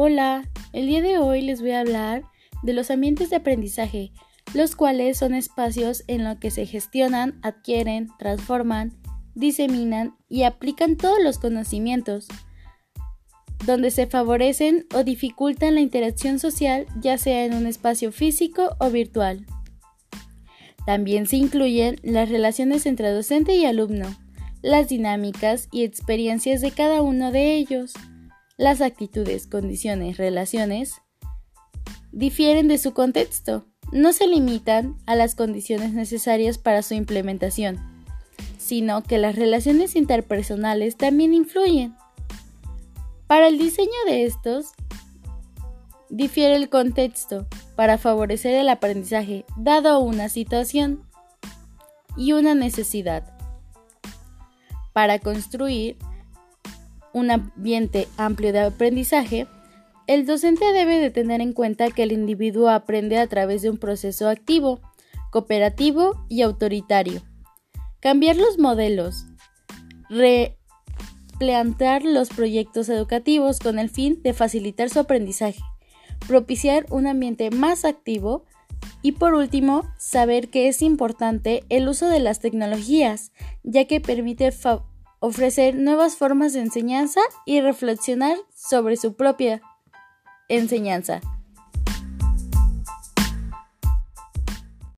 Hola, el día de hoy les voy a hablar de los ambientes de aprendizaje, los cuales son espacios en los que se gestionan, adquieren, transforman, diseminan y aplican todos los conocimientos, donde se favorecen o dificultan la interacción social ya sea en un espacio físico o virtual. También se incluyen las relaciones entre docente y alumno, las dinámicas y experiencias de cada uno de ellos. Las actitudes, condiciones, relaciones difieren de su contexto, no se limitan a las condiciones necesarias para su implementación, sino que las relaciones interpersonales también influyen. Para el diseño de estos, difiere el contexto para favorecer el aprendizaje dado una situación y una necesidad para construir un ambiente amplio de aprendizaje, el docente debe de tener en cuenta que el individuo aprende a través de un proceso activo, cooperativo y autoritario. Cambiar los modelos, replantear los proyectos educativos con el fin de facilitar su aprendizaje, propiciar un ambiente más activo y por último, saber que es importante el uso de las tecnologías, ya que permite ofrecer nuevas formas de enseñanza y reflexionar sobre su propia enseñanza.